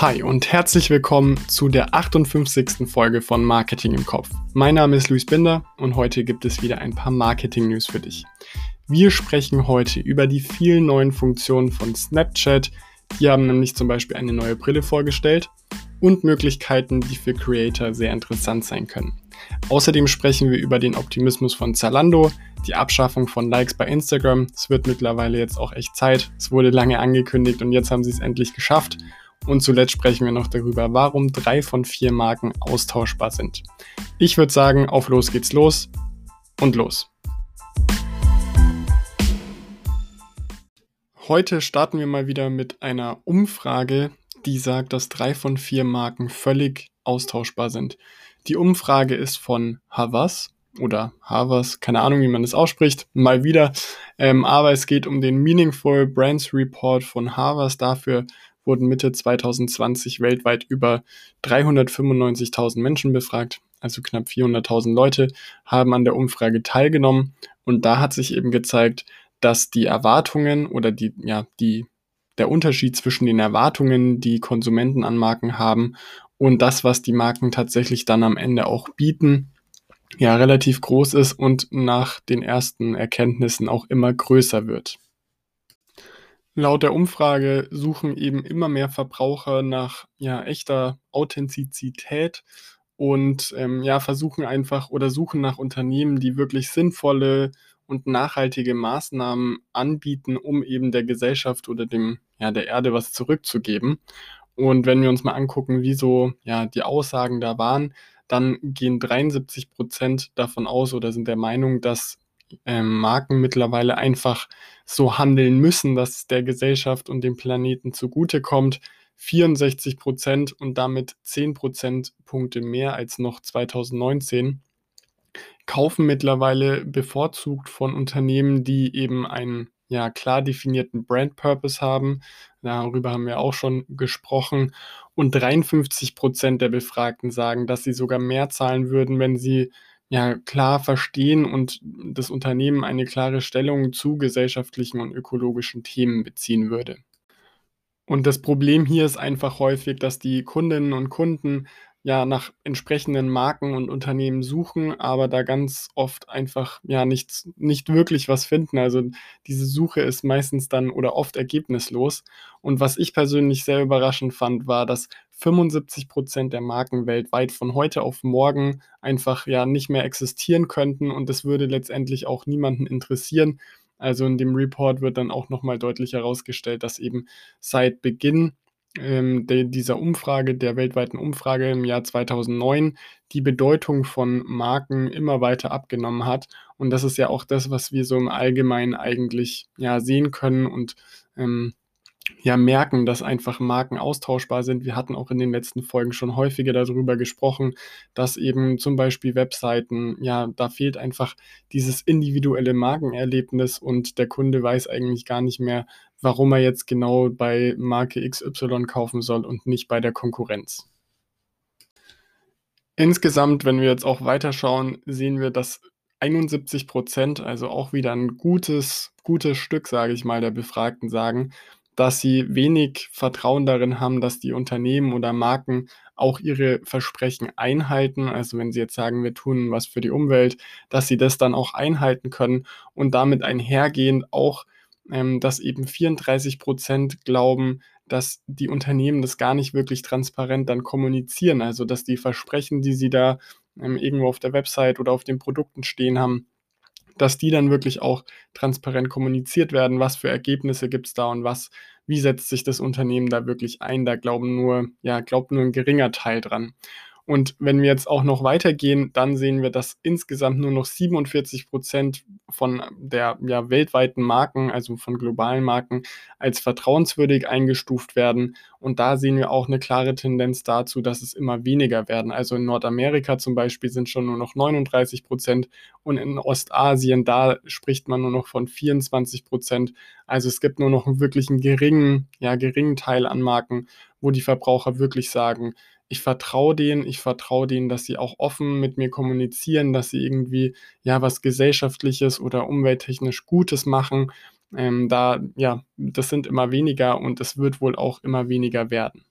Hi und herzlich willkommen zu der 58. Folge von Marketing im Kopf. Mein Name ist Luis Binder und heute gibt es wieder ein paar Marketing-News für dich. Wir sprechen heute über die vielen neuen Funktionen von Snapchat. Die haben nämlich zum Beispiel eine neue Brille vorgestellt und Möglichkeiten, die für Creator sehr interessant sein können. Außerdem sprechen wir über den Optimismus von Zalando, die Abschaffung von Likes bei Instagram. Es wird mittlerweile jetzt auch echt Zeit. Es wurde lange angekündigt und jetzt haben sie es endlich geschafft. Und zuletzt sprechen wir noch darüber, warum drei von vier Marken austauschbar sind. Ich würde sagen, auf los geht's los und los. Heute starten wir mal wieder mit einer Umfrage, die sagt, dass drei von vier Marken völlig austauschbar sind. Die Umfrage ist von Havas oder Havas, keine Ahnung, wie man das ausspricht, mal wieder. Ähm, aber es geht um den Meaningful Brands Report von Havas. Dafür wurden Mitte 2020 weltweit über 395.000 Menschen befragt, also knapp 400.000 Leute haben an der Umfrage teilgenommen und da hat sich eben gezeigt, dass die Erwartungen oder die, ja, die, der Unterschied zwischen den Erwartungen, die Konsumenten an Marken haben und das, was die Marken tatsächlich dann am Ende auch bieten, ja, relativ groß ist und nach den ersten Erkenntnissen auch immer größer wird. Laut der Umfrage suchen eben immer mehr Verbraucher nach ja, echter Authentizität und ähm, ja, versuchen einfach oder suchen nach Unternehmen, die wirklich sinnvolle und nachhaltige Maßnahmen anbieten, um eben der Gesellschaft oder dem, ja, der Erde was zurückzugeben. Und wenn wir uns mal angucken, wie so ja, die Aussagen da waren, dann gehen 73 Prozent davon aus oder sind der Meinung, dass ähm, Marken mittlerweile einfach so handeln müssen, dass es der Gesellschaft und dem Planeten zugutekommt. 64 Prozent und damit 10 Prozentpunkte mehr als noch 2019 kaufen mittlerweile bevorzugt von Unternehmen, die eben einen ja, klar definierten Brand Purpose haben. Darüber haben wir auch schon gesprochen. Und 53 Prozent der Befragten sagen, dass sie sogar mehr zahlen würden, wenn sie ja klar verstehen und das Unternehmen eine klare Stellung zu gesellschaftlichen und ökologischen Themen beziehen würde. Und das Problem hier ist einfach häufig, dass die Kundinnen und Kunden ja nach entsprechenden Marken und Unternehmen suchen, aber da ganz oft einfach ja nichts, nicht wirklich was finden. Also diese Suche ist meistens dann oder oft ergebnislos. Und was ich persönlich sehr überraschend fand, war, dass 75 Prozent der Marken weltweit von heute auf morgen einfach ja nicht mehr existieren könnten und das würde letztendlich auch niemanden interessieren. Also in dem Report wird dann auch nochmal deutlich herausgestellt, dass eben seit Beginn ähm, de, dieser Umfrage, der weltweiten Umfrage im Jahr 2009, die Bedeutung von Marken immer weiter abgenommen hat. Und das ist ja auch das, was wir so im Allgemeinen eigentlich ja sehen können und ähm, ja merken, dass einfach Marken austauschbar sind. Wir hatten auch in den letzten Folgen schon häufiger darüber gesprochen, dass eben zum Beispiel Webseiten, ja, da fehlt einfach dieses individuelle Markenerlebnis und der Kunde weiß eigentlich gar nicht mehr, warum er jetzt genau bei Marke XY kaufen soll und nicht bei der Konkurrenz. Insgesamt, wenn wir jetzt auch weiterschauen, sehen wir, dass 71 Prozent, also auch wieder ein gutes, gutes Stück, sage ich mal, der Befragten sagen, dass sie wenig Vertrauen darin haben, dass die Unternehmen oder Marken auch ihre Versprechen einhalten. Also wenn sie jetzt sagen, wir tun was für die Umwelt, dass sie das dann auch einhalten können und damit einhergehend auch, ähm, dass eben 34 Prozent glauben, dass die Unternehmen das gar nicht wirklich transparent dann kommunizieren. Also dass die Versprechen, die sie da ähm, irgendwo auf der Website oder auf den Produkten stehen haben, dass die dann wirklich auch transparent kommuniziert werden, was für Ergebnisse gibt es da und was, wie setzt sich das Unternehmen da wirklich ein. Da glauben nur, ja, glaubt nur ein geringer Teil dran. Und wenn wir jetzt auch noch weitergehen, dann sehen wir, dass insgesamt nur noch 47 Prozent von der ja, weltweiten Marken, also von globalen Marken, als vertrauenswürdig eingestuft werden. Und da sehen wir auch eine klare Tendenz dazu, dass es immer weniger werden. Also in Nordamerika zum Beispiel sind schon nur noch 39 Prozent und in Ostasien, da spricht man nur noch von 24 Prozent. Also es gibt nur noch wirklich einen geringen, ja, geringen Teil an Marken, wo die Verbraucher wirklich sagen, ich vertraue denen, ich vertraue denen, dass sie auch offen mit mir kommunizieren, dass sie irgendwie ja was gesellschaftliches oder umwelttechnisch Gutes machen. Ähm, da, ja, das sind immer weniger und es wird wohl auch immer weniger werden.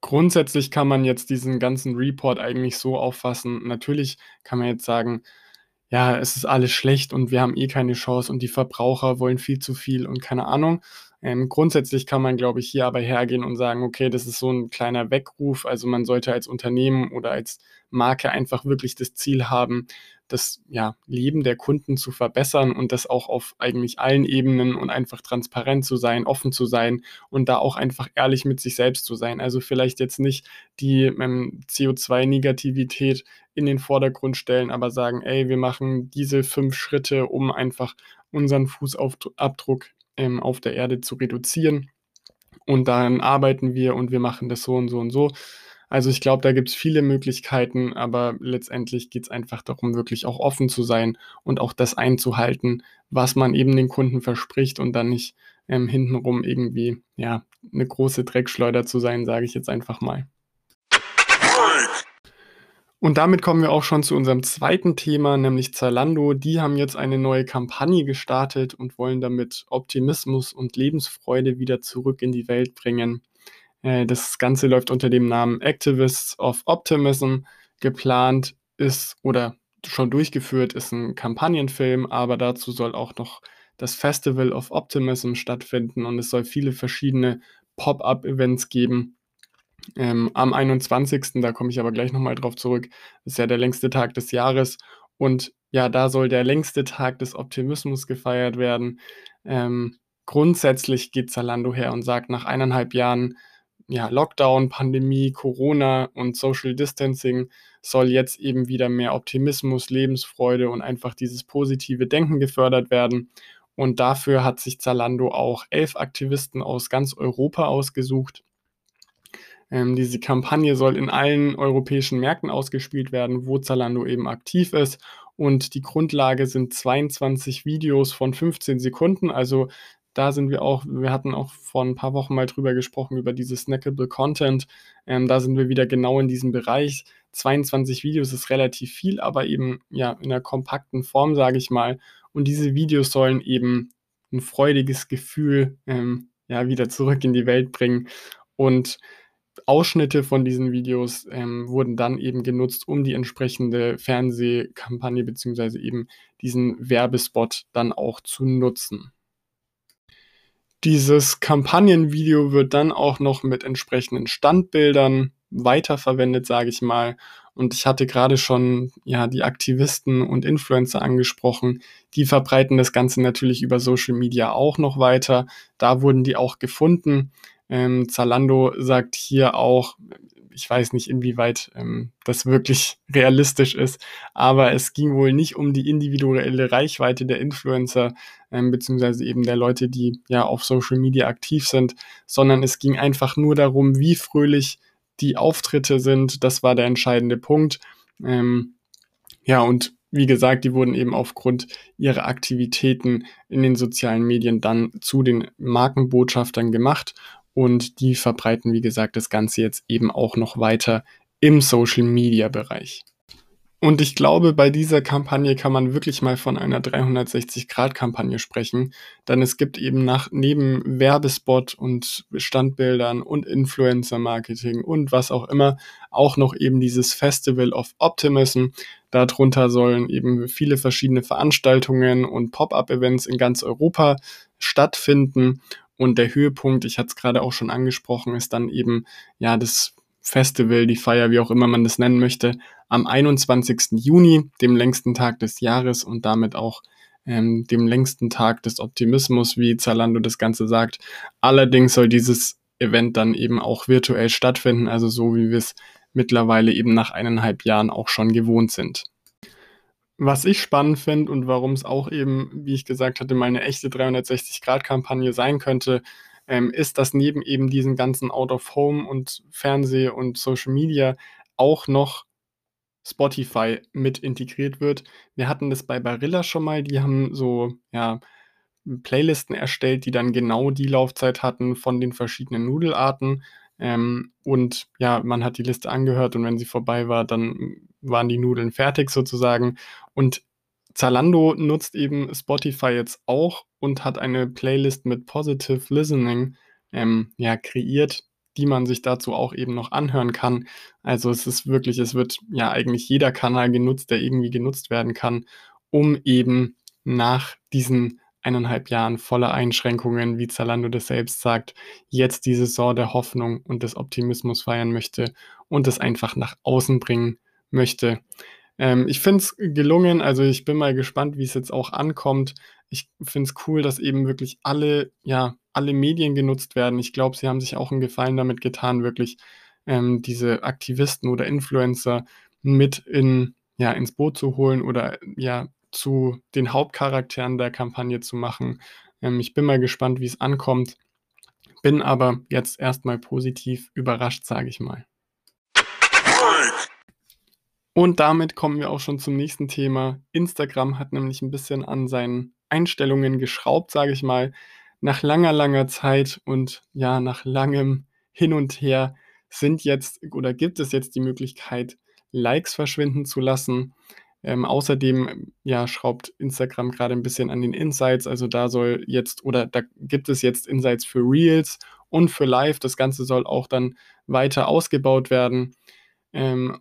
Grundsätzlich kann man jetzt diesen ganzen Report eigentlich so auffassen. Natürlich kann man jetzt sagen, ja, es ist alles schlecht und wir haben eh keine Chance und die Verbraucher wollen viel zu viel und keine Ahnung. Ähm, grundsätzlich kann man, glaube ich, hier aber hergehen und sagen, okay, das ist so ein kleiner Weckruf. Also man sollte als Unternehmen oder als Marke einfach wirklich das Ziel haben, das ja, Leben der Kunden zu verbessern und das auch auf eigentlich allen Ebenen und einfach transparent zu sein, offen zu sein und da auch einfach ehrlich mit sich selbst zu sein. Also vielleicht jetzt nicht die ähm, CO2-Negativität in den Vordergrund stellen, aber sagen, ey, wir machen diese fünf Schritte, um einfach unseren Fußabdruck ähm, auf der Erde zu reduzieren. Und dann arbeiten wir und wir machen das so und so und so. Also ich glaube, da gibt es viele Möglichkeiten, aber letztendlich geht es einfach darum, wirklich auch offen zu sein und auch das einzuhalten, was man eben den Kunden verspricht und dann nicht ähm, hintenrum irgendwie ja eine große Dreckschleuder zu sein, sage ich jetzt einfach mal. Und damit kommen wir auch schon zu unserem zweiten Thema, nämlich Zalando. Die haben jetzt eine neue Kampagne gestartet und wollen damit Optimismus und Lebensfreude wieder zurück in die Welt bringen. Äh, das Ganze läuft unter dem Namen Activists of Optimism. Geplant ist oder schon durchgeführt ist ein Kampagnenfilm, aber dazu soll auch noch das Festival of Optimism stattfinden und es soll viele verschiedene Pop-up-Events geben. Ähm, am 21. Da komme ich aber gleich nochmal drauf zurück. Ist ja der längste Tag des Jahres. Und ja, da soll der längste Tag des Optimismus gefeiert werden. Ähm, grundsätzlich geht Zalando her und sagt, nach eineinhalb Jahren ja, Lockdown, Pandemie, Corona und Social Distancing soll jetzt eben wieder mehr Optimismus, Lebensfreude und einfach dieses positive Denken gefördert werden. Und dafür hat sich Zalando auch elf Aktivisten aus ganz Europa ausgesucht. Ähm, diese Kampagne soll in allen europäischen Märkten ausgespielt werden, wo Zalando eben aktiv ist. Und die Grundlage sind 22 Videos von 15 Sekunden, also da sind wir auch, wir hatten auch vor ein paar Wochen mal drüber gesprochen, über dieses Snackable Content. Ähm, da sind wir wieder genau in diesem Bereich. 22 Videos ist relativ viel, aber eben ja in einer kompakten Form, sage ich mal. Und diese Videos sollen eben ein freudiges Gefühl ähm, ja wieder zurück in die Welt bringen. Und Ausschnitte von diesen Videos ähm, wurden dann eben genutzt, um die entsprechende Fernsehkampagne beziehungsweise eben diesen Werbespot dann auch zu nutzen. Dieses Kampagnenvideo wird dann auch noch mit entsprechenden Standbildern weiterverwendet, sage ich mal. Und ich hatte gerade schon ja die Aktivisten und Influencer angesprochen. Die verbreiten das Ganze natürlich über Social Media auch noch weiter. Da wurden die auch gefunden. Ähm, Zalando sagt hier auch, ich weiß nicht, inwieweit ähm, das wirklich realistisch ist, aber es ging wohl nicht um die individuelle Reichweite der Influencer, ähm, beziehungsweise eben der Leute, die ja auf Social Media aktiv sind, sondern es ging einfach nur darum, wie fröhlich die Auftritte sind. Das war der entscheidende Punkt. Ähm, ja, und wie gesagt, die wurden eben aufgrund ihrer Aktivitäten in den sozialen Medien dann zu den Markenbotschaftern gemacht und die verbreiten, wie gesagt, das Ganze jetzt eben auch noch weiter im Social-Media-Bereich. Und ich glaube, bei dieser Kampagne kann man wirklich mal von einer 360-Grad-Kampagne sprechen, denn es gibt eben nach, neben Werbespot und Standbildern und Influencer-Marketing und was auch immer auch noch eben dieses Festival of Optimism. Darunter sollen eben viele verschiedene Veranstaltungen und Pop-up-Events in ganz Europa stattfinden und der Höhepunkt, ich hatte es gerade auch schon angesprochen, ist dann eben ja das Festival, die Feier, wie auch immer man das nennen möchte, am 21. Juni, dem längsten Tag des Jahres und damit auch ähm, dem längsten Tag des Optimismus, wie Zalando das Ganze sagt. Allerdings soll dieses Event dann eben auch virtuell stattfinden, also so wie wir es mittlerweile eben nach eineinhalb Jahren auch schon gewohnt sind. Was ich spannend finde und warum es auch eben, wie ich gesagt hatte, mal eine echte 360-Grad-Kampagne sein könnte, ähm, ist, dass neben eben diesen ganzen Out-of-Home und Fernseh und Social Media auch noch Spotify mit integriert wird. Wir hatten das bei Barilla schon mal, die haben so, ja, Playlisten erstellt, die dann genau die Laufzeit hatten von den verschiedenen Nudelarten. Ähm, und ja, man hat die Liste angehört und wenn sie vorbei war, dann waren die Nudeln fertig sozusagen. Und Zalando nutzt eben Spotify jetzt auch und hat eine Playlist mit Positive Listening ähm, ja, kreiert, die man sich dazu auch eben noch anhören kann. Also es ist wirklich, es wird ja eigentlich jeder Kanal genutzt, der irgendwie genutzt werden kann, um eben nach diesen eineinhalb Jahren voller Einschränkungen, wie Zalando das selbst sagt, jetzt die Saison der Hoffnung und des Optimismus feiern möchte und es einfach nach außen bringen möchte. Ähm, ich finde es gelungen, also ich bin mal gespannt, wie es jetzt auch ankommt. Ich finde es cool, dass eben wirklich alle, ja, alle Medien genutzt werden. Ich glaube, sie haben sich auch einen Gefallen damit getan, wirklich ähm, diese Aktivisten oder Influencer mit in, ja, ins Boot zu holen oder ja, zu den Hauptcharakteren der Kampagne zu machen. Ähm, ich bin mal gespannt, wie es ankommt. Bin aber jetzt erstmal positiv überrascht, sage ich mal. Und damit kommen wir auch schon zum nächsten Thema. Instagram hat nämlich ein bisschen an seinen Einstellungen geschraubt, sage ich mal. Nach langer, langer Zeit und ja, nach langem Hin und Her sind jetzt oder gibt es jetzt die Möglichkeit, Likes verschwinden zu lassen. Ähm, außerdem ja, schraubt Instagram gerade ein bisschen an den Insights. Also da soll jetzt oder da gibt es jetzt Insights für Reels und für Live. Das Ganze soll auch dann weiter ausgebaut werden. Ähm,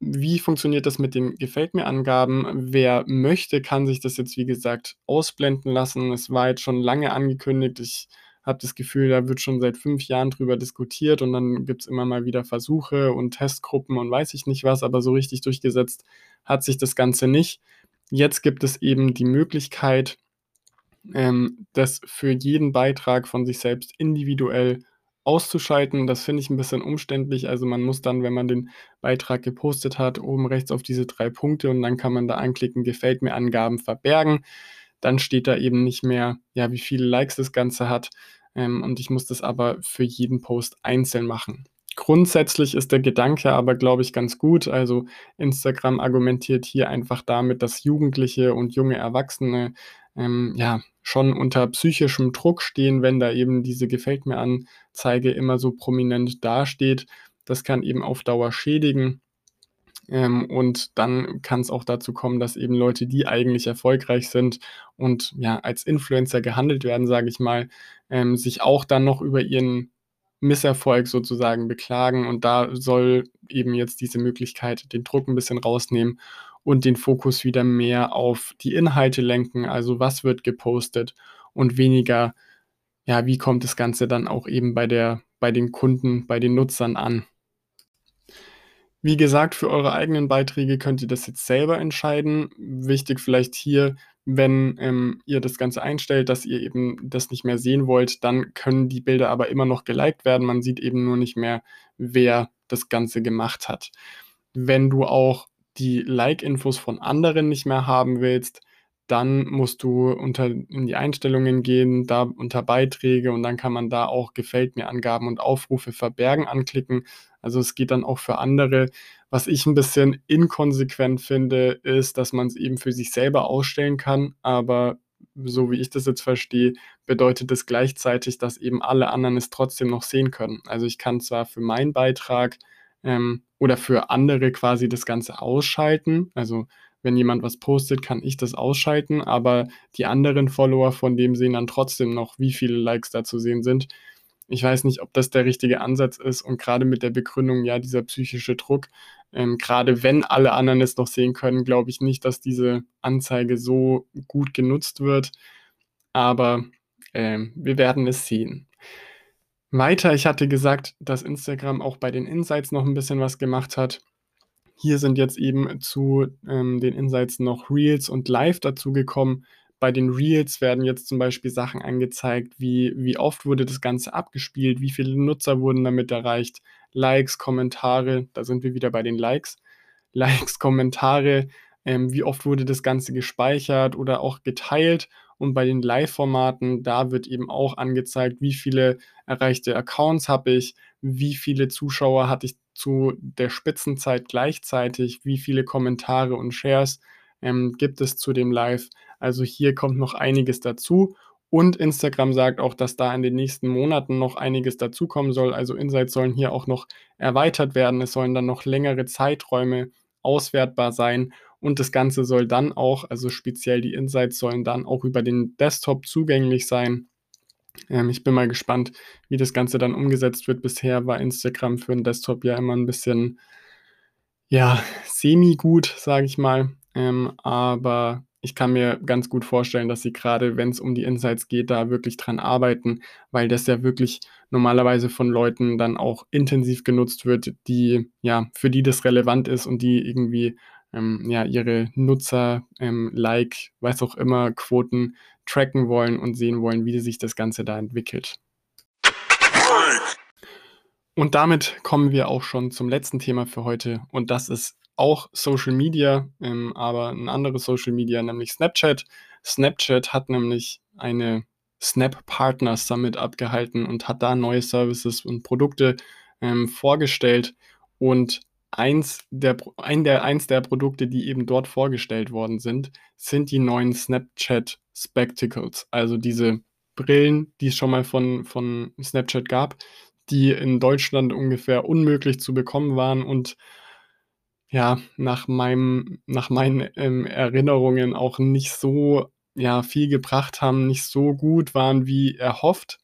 wie funktioniert das mit den Gefällt mir Angaben? Wer möchte, kann sich das jetzt, wie gesagt, ausblenden lassen. Es war jetzt schon lange angekündigt. Ich habe das Gefühl, da wird schon seit fünf Jahren drüber diskutiert und dann gibt es immer mal wieder Versuche und Testgruppen und weiß ich nicht was, aber so richtig durchgesetzt hat sich das Ganze nicht. Jetzt gibt es eben die Möglichkeit, ähm, das für jeden Beitrag von sich selbst individuell auszuschalten. Das finde ich ein bisschen umständlich. Also man muss dann, wenn man den Beitrag gepostet hat, oben rechts auf diese drei Punkte und dann kann man da anklicken, gefällt mir Angaben verbergen dann steht da eben nicht mehr, ja, wie viele Likes das Ganze hat. Ähm, und ich muss das aber für jeden Post einzeln machen. Grundsätzlich ist der Gedanke aber, glaube ich, ganz gut. Also Instagram argumentiert hier einfach damit, dass Jugendliche und junge Erwachsene ähm, ja schon unter psychischem Druck stehen, wenn da eben diese Gefällt mir Anzeige immer so prominent dasteht. Das kann eben auf Dauer schädigen. Ähm, und dann kann es auch dazu kommen, dass eben Leute, die eigentlich erfolgreich sind und ja als Influencer gehandelt werden, sage ich mal, ähm, sich auch dann noch über ihren Misserfolg sozusagen beklagen. Und da soll eben jetzt diese Möglichkeit den Druck ein bisschen rausnehmen und den Fokus wieder mehr auf die Inhalte lenken, also was wird gepostet und weniger, ja, wie kommt das Ganze dann auch eben bei der, bei den Kunden, bei den Nutzern an. Wie gesagt, für eure eigenen Beiträge könnt ihr das jetzt selber entscheiden. Wichtig vielleicht hier, wenn ähm, ihr das Ganze einstellt, dass ihr eben das nicht mehr sehen wollt, dann können die Bilder aber immer noch geliked werden. Man sieht eben nur nicht mehr, wer das Ganze gemacht hat. Wenn du auch die Like-Infos von anderen nicht mehr haben willst, dann musst du unter, in die Einstellungen gehen, da unter Beiträge und dann kann man da auch Gefällt mir Angaben und Aufrufe verbergen anklicken. Also es geht dann auch für andere. Was ich ein bisschen inkonsequent finde, ist, dass man es eben für sich selber ausstellen kann, aber so wie ich das jetzt verstehe, bedeutet das gleichzeitig, dass eben alle anderen es trotzdem noch sehen können. Also ich kann zwar für meinen Beitrag ähm, oder für andere quasi das Ganze ausschalten. Also wenn jemand was postet, kann ich das ausschalten, aber die anderen Follower von dem sehen dann trotzdem noch, wie viele Likes da zu sehen sind. Ich weiß nicht, ob das der richtige Ansatz ist und gerade mit der Begründung, ja, dieser psychische Druck, ähm, gerade wenn alle anderen es noch sehen können, glaube ich nicht, dass diese Anzeige so gut genutzt wird. Aber ähm, wir werden es sehen. Weiter, ich hatte gesagt, dass Instagram auch bei den Insights noch ein bisschen was gemacht hat. Hier sind jetzt eben zu ähm, den Insights noch Reels und Live dazugekommen. Bei den Reels werden jetzt zum Beispiel Sachen angezeigt, wie, wie oft wurde das Ganze abgespielt, wie viele Nutzer wurden damit erreicht, Likes, Kommentare, da sind wir wieder bei den Likes, Likes, Kommentare, ähm, wie oft wurde das Ganze gespeichert oder auch geteilt. Und bei den Live-Formaten, da wird eben auch angezeigt, wie viele erreichte Accounts habe ich, wie viele Zuschauer hatte ich zu der Spitzenzeit gleichzeitig, wie viele Kommentare und Shares ähm, gibt es zu dem Live. Also hier kommt noch einiges dazu. Und Instagram sagt auch, dass da in den nächsten Monaten noch einiges dazukommen soll. Also Insights sollen hier auch noch erweitert werden. Es sollen dann noch längere Zeiträume auswertbar sein. Und das Ganze soll dann auch, also speziell die Insights sollen dann auch über den Desktop zugänglich sein. Ähm, ich bin mal gespannt, wie das Ganze dann umgesetzt wird. Bisher war Instagram für 'n Desktop ja immer 'n bisschen ja, semi-gut, sage ich mal. Ähm, aber ich kann mir ganz gut vorstellen, dass sie grade, wenn's um die Insights geht, da wirklich dran arbeiten, weil das ja wirklich normalerweise von Leuten dann auch intensiv genutzt wird, die ja, für die das relevant ist und die irgendwie, ähm, ja, ihre Nutzer, ähm, Like, was auch immer, Quoten tracken wollen und sehen wollen, wie sich das Ganze da entwickelt. Und damit kommen wir auch schon zum letzten Thema für heute und das ist auch Social Media, ähm, aber 'n anderes Social Media, nämlich Snapchat. Snapchat hat nämlich eine Snap Partner Summit abgehalten und hat da neue Services und Produkte, ähm, vorgestellt. Und eins der ein der eins der Produkte, die eben dort vorgestellt worden sind, sind die neuen Snapchat Spectacles, also diese Brillen, die es schon mal von von Snapchat gab, die in Deutschland ungefähr unmöglich zu bekommen waren und ja, nach meinem nach meinen, ähm, Erinnerungen auch nicht so, ja, viel gebracht haben, nicht so gut waren wie erhofft.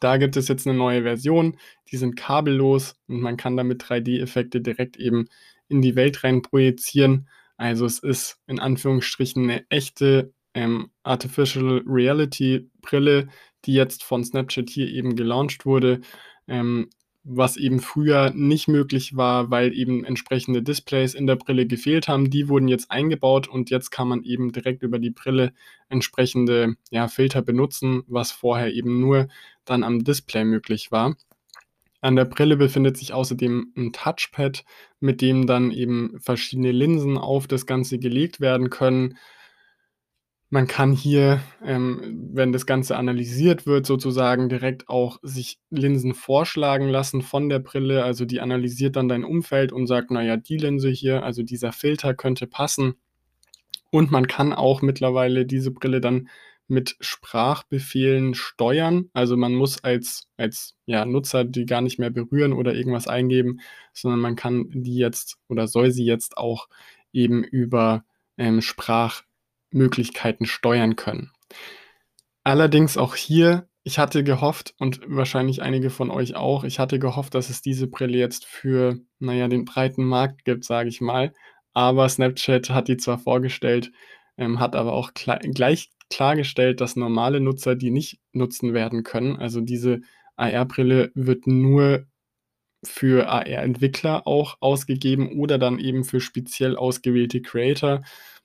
Da gibt es jetzt 'ne neue Version, die sind kabellos und man kann damit 3D-Effekte direkt eben in die Welt rein projizieren. Also, es ist in Anführungsstrichen 'ne echte, ähm, Artificial Reality Brille, die jetzt von Snapchat hier eben gelauncht wurde, ähm, was eben früher nicht möglich war, weil eben entsprechende Displays in der Brille gefehlt haben. Die wurden jetzt eingebaut und jetzt kann man eben direkt über die Brille entsprechende, ja, Filter benutzen, was vorher eben nur dann am Display möglich war. An der Brille befindet sich außerdem 'n Touchpad, mit dem dann eben verschiedene Linsen auf das Ganze gelegt werden können. Man kann hier, ähm, wenn das Ganze analysiert wird, sozusagen direkt auch sich Linsen vorschlagen lassen von der Brille. Also, die analysiert dann dein Umfeld und sagt: „Na ja, die Linse hier, also dieser Filter könnte passen.“ Und man kann auch mittlerweile diese Brille dann mit Sprachbefehlen steuern. Also, man muss als als, ja, Nutzer die gar nicht mehr berühren oder irgendwas eingeben, sondern man kann die jetzt oder soll sie jetzt auch eben über, ähm, Sprachmöglichkeiten steuern können. Allerdings auch hier, ich hatte gehofft und wahrscheinlich einige von euch auch, ich hatte gehofft, dass es diese Brille jetzt für, na ja, den breiten Markt gibt, sage ich mal. Aber Snapchat hat die zwar vorgestellt, ähm, hat aber auch kla gleich klargestellt, dass normale Nutzer die nicht nutzen werden können. Also, diese AR-Brille wird nur für AR-Entwickler auch ausgegeben oder dann eben für speziell ausgewählte Creator.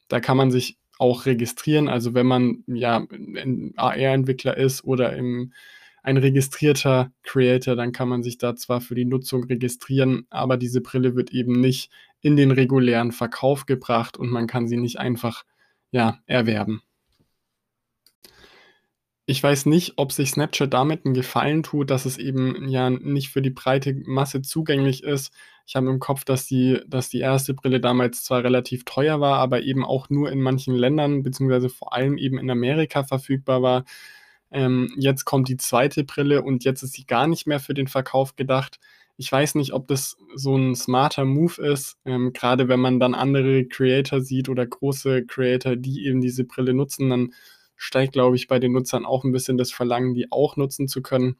Da kann man sich auch registrieren. Also, wenn man, ja, 'n AR-Entwickler ist oder im ein registrierter Creator, dann kann man sich da zwar für die Nutzung registrieren, aber diese Brille wird eben nicht in den regulären Verkauf gebracht und man kann sie nicht einfach, ja, erwerben. Ich weiß nicht, ob sich Snapchat damit 'n Gefallen tut, dass es eben, ja, nicht für die breite Masse zugänglich ist. Ich habe im Kopf, dass die dass die 1. Brille damals zwar relativ teuer war, aber eben auch nur in manchen Ländern beziehungsweise vor allem eben in Amerika verfügbar war. Ähm, jetzt kommt die 2. Brille und jetzt ist sie gar nicht mehr für den Verkauf gedacht. Ich weiß nicht, ob das so 'n smarter Move ist, ähm, grade wenn man dann andere Creator sieht oder große Creator, die eben diese Brille nutzen, dann steigt, glaube ich, bei den Nutzern auch 'n bisschen das Verlangen, die auch nutzen zu können.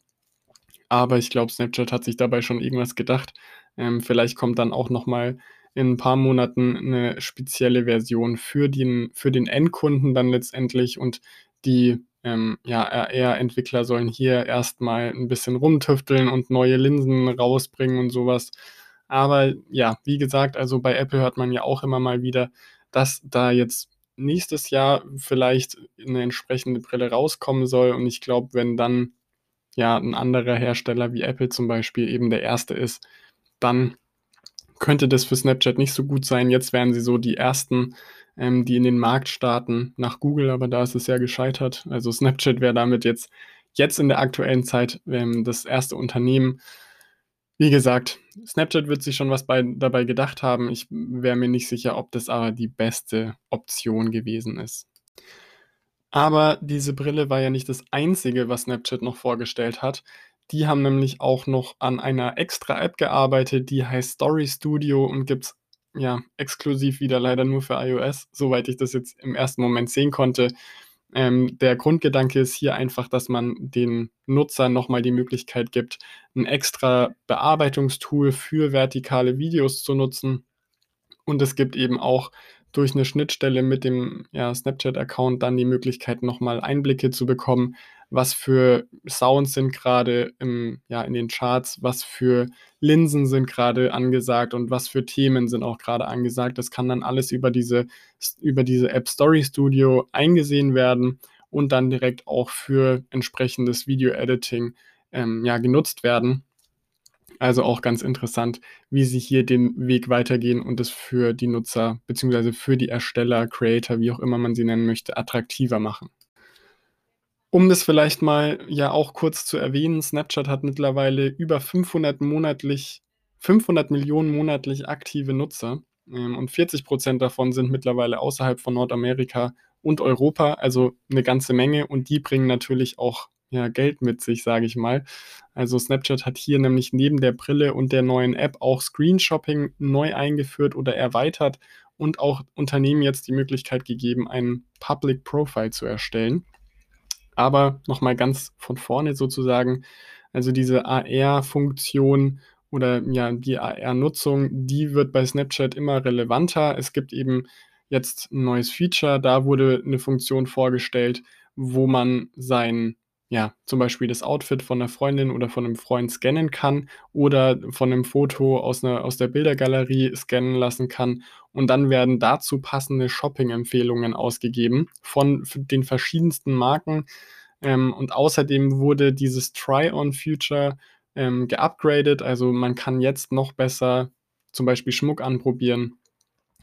Aber ich glaube, Snapchat hat sich dabei schon irgendwas gedacht. Ähm, vielleicht kommt dann auch noch mal in 'n paar Monaten 'ne spezielle Version für den für den Endkunden dann letztendlich und die, ähm, ja, AR-Entwickler sollen hier erst mal 'n bisschen rumtüfteln und neue Linsen rausbringen und so was. Aber ja, wie gesagt, also, bei Apple hört man ja auch immer mal wieder, dass da jetzt nächstes Jahr vielleicht 'ne entsprechende Brille rauskommen soll und ich glaube, wenn dann, ja, 'n anderer Hersteller wie Apple zum Beispiel eben der 1. ist, dann könnte das für Snapchat nicht so gut sein. Jetzt wären sie so die 1., ähm, die in den Markt starten nach Google, aber da ist es ja gescheitert. Also, Snapchat wäre damit jetzt jetzt in der aktuellen Zeit, ähm, das 1. Unternehmen. Wie gesagt, Snapchat wird sich schon was bei dabei gedacht haben. Ich wäre mir nicht sicher, ob das aber die beste Option gewesen ist. Aber diese Brille war ja nicht das Einzige, was Snapchat noch vorgestellt hat. Die haben nämlich auch noch an einer extra App gearbeitet, die heißt Story Studio und gibt's, ja, exklusiv wieder leider nur für iOS, soweit ich das jetzt im 1. Moment sehen konnte. Ähm, der Grundgedanke ist hier einfach, dass man den Nutzern nochmal die Möglichkeit gibt, ein extra Bearbeitungstool für vertikale Videos zu nutzen. Und es gibt eben auch durch eine Schnittstelle mit dem ja, Snapchat-Account dann die Möglichkeit, nochmal Einblicke zu bekommen, was für Sounds sind gerade ja, in den Charts, was für Linsen sind gerade angesagt und was für Themen sind auch gerade angesagt. Das kann dann alles über diese, über diese App Story Studio eingesehen werden und dann direkt auch für entsprechendes Video-Editing ähm, ja, genutzt werden. Also auch ganz interessant, wie sie hier den Weg weitergehen und es für die Nutzer bzw. für die Ersteller, Creator, wie auch immer man sie nennen möchte, attraktiver machen. Um das vielleicht mal ja auch kurz zu erwähnen, Snapchat hat mittlerweile über 500 monatlich, 500 Millionen monatlich aktive Nutzer ähm, und 40 Prozent davon sind mittlerweile außerhalb von Nordamerika und Europa, also eine ganze Menge und die bringen natürlich auch ja, Geld mit sich, sage ich mal. Also Snapchat hat hier nämlich neben der Brille und der neuen App auch Screenshopping neu eingeführt oder erweitert und auch Unternehmen jetzt die Möglichkeit gegeben, einen Public Profile zu erstellen. Aber nochmal ganz von vorne sozusagen, also diese AR-Funktion oder ja, die AR-Nutzung, die wird bei Snapchat immer relevanter. Es gibt eben jetzt ein neues Feature, da wurde eine Funktion vorgestellt, wo man sein ja, zum Beispiel das Outfit von einer Freundin oder von einem Freund scannen kann oder von einem Foto aus, einer, aus der Bildergalerie scannen lassen kann. Und dann werden dazu passende Shopping-Empfehlungen ausgegeben von den verschiedensten Marken. Ähm, und außerdem wurde dieses Try-on-Future ähm, geupgradet. Also man kann jetzt noch besser zum Beispiel Schmuck anprobieren.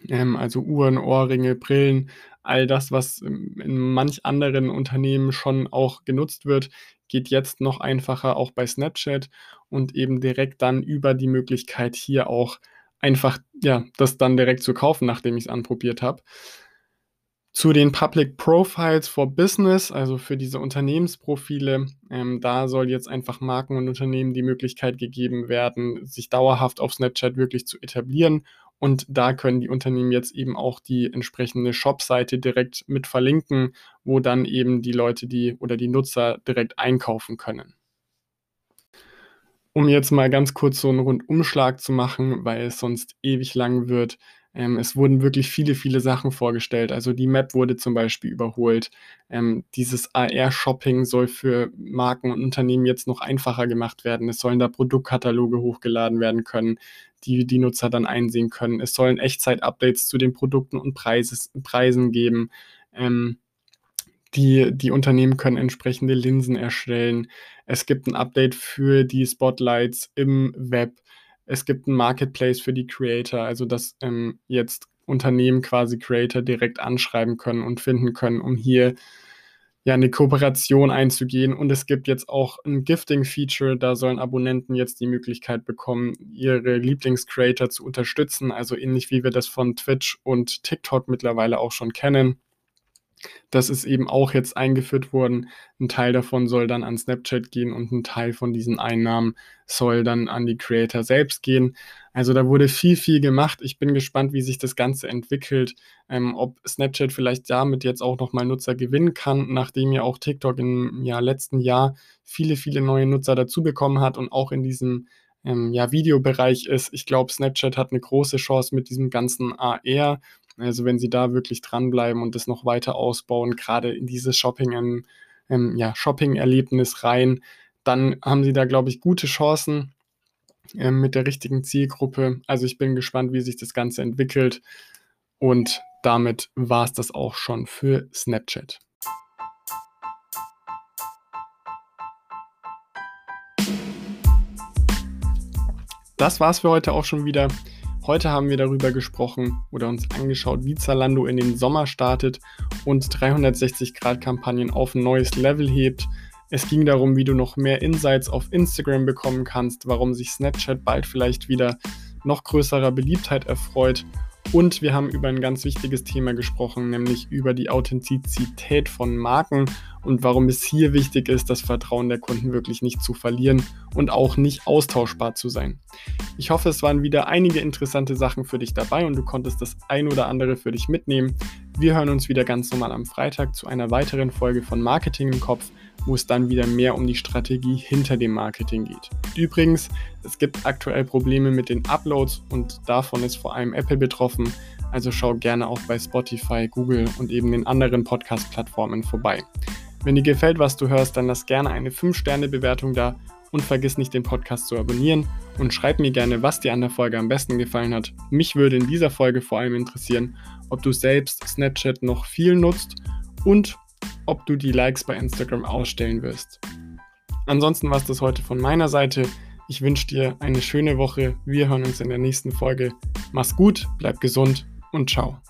Ähm, also Uhren, Ohrringe, Brillen, all das, was in manch anderen Unternehmen schon auch genutzt wird, geht jetzt noch einfacher auch bei Snapchat und eben direkt dann über die Möglichkeit hier auch einfach ja, das dann direkt zu kaufen, nachdem ich es anprobiert habe. Zu den Public Profiles for Business, also für diese Unternehmensprofile, ähm, da soll jetzt einfach Marken und Unternehmen die Möglichkeit gegeben werden, sich dauerhaft auf Snapchat wirklich zu etablieren und da können die Unternehmen jetzt eben auch die entsprechende Shop-Seite direkt mit verlinken, wo dann eben die Leute, die oder die Nutzer direkt einkaufen können. Um jetzt mal ganz kurz so einen Rundumschlag zu machen, weil es sonst ewig lang wird, ähm, es wurden wirklich viele, viele Sachen vorgestellt. Also die Map wurde zum Beispiel überholt. Ähm, dieses AR-Shopping soll für Marken und Unternehmen jetzt noch einfacher gemacht werden. Es sollen da Produktkataloge hochgeladen werden können, die die Nutzer dann einsehen können. Es sollen Echtzeit-Updates zu den Produkten und Preises, Preisen geben. Ähm, die, die Unternehmen können entsprechende Linsen erstellen. Es gibt ein Update für die Spotlights im Web es gibt ein Marketplace für die Creator, also dass ähm, jetzt Unternehmen quasi Creator direkt anschreiben können und finden können, um hier ja eine Kooperation einzugehen. Und es gibt jetzt auch ein Gifting-Feature, da sollen Abonnenten jetzt die Möglichkeit bekommen, ihre Lieblingscreator zu unterstützen, also ähnlich wie wir das von Twitch und TikTok mittlerweile auch schon kennen. Das ist eben auch jetzt eingeführt worden. Ein Teil davon soll dann an Snapchat gehen und ein Teil von diesen Einnahmen soll dann an die Creator selbst gehen. Also da wurde viel, viel gemacht. Ich bin gespannt, wie sich das Ganze entwickelt, ähm, ob Snapchat vielleicht damit jetzt auch nochmal Nutzer gewinnen kann, nachdem ja auch TikTok im ja, letzten Jahr viele, viele neue Nutzer dazu bekommen hat und auch in diesem ähm, ja, Videobereich ist. Ich glaube, Snapchat hat eine große Chance mit diesem ganzen AR also wenn sie da wirklich dranbleiben und das noch weiter ausbauen, gerade in dieses Shopping, ähm, ähm, ja, Shopping-Erlebnis rein, dann haben sie da, glaube ich, gute Chancen ähm, mit der richtigen Zielgruppe. Also ich bin gespannt, wie sich das Ganze entwickelt. Und damit war es das auch schon für Snapchat. Das war es für heute auch schon wieder. Heute haben wir darüber gesprochen oder uns angeschaut, wie Zalando in den Sommer startet und 360-Grad-Kampagnen auf ein neues Level hebt. Es ging darum, wie du noch mehr Insights auf Instagram bekommen kannst, warum sich Snapchat bald vielleicht wieder noch größerer Beliebtheit erfreut und wir haben über ein ganz wichtiges Thema gesprochen, nämlich über die Authentizität von Marken und warum es hier wichtig ist, das Vertrauen der Kunden wirklich nicht zu verlieren und auch nicht austauschbar zu sein. Ich hoffe, es waren wieder einige interessante Sachen für dich dabei und du konntest das ein oder andere für dich mitnehmen. Wir hören uns wieder ganz normal am Freitag zu einer weiteren Folge von Marketing im Kopf, wo es dann wieder mehr um die Strategie hinter dem Marketing geht. Übrigens, es gibt aktuell Probleme mit den Uploads und davon ist vor allem Apple betroffen. Also schau gerne auch bei Spotify, Google und eben den anderen Podcast-Plattformen vorbei. Wenn dir gefällt, was du hörst, dann lass gerne eine 5-Sterne-Bewertung da und vergiss nicht, den Podcast zu abonnieren und schreib mir gerne, was dir an der Folge am besten gefallen hat. Mich würde in dieser Folge vor allem interessieren, ob du selbst Snapchat noch viel nutzt und ob du die Likes bei Instagram ausstellen wirst. Ansonsten war es das heute von meiner Seite. Ich wünsche dir eine schöne Woche. Wir hören uns in der nächsten Folge. Mach's gut, bleib gesund und ciao.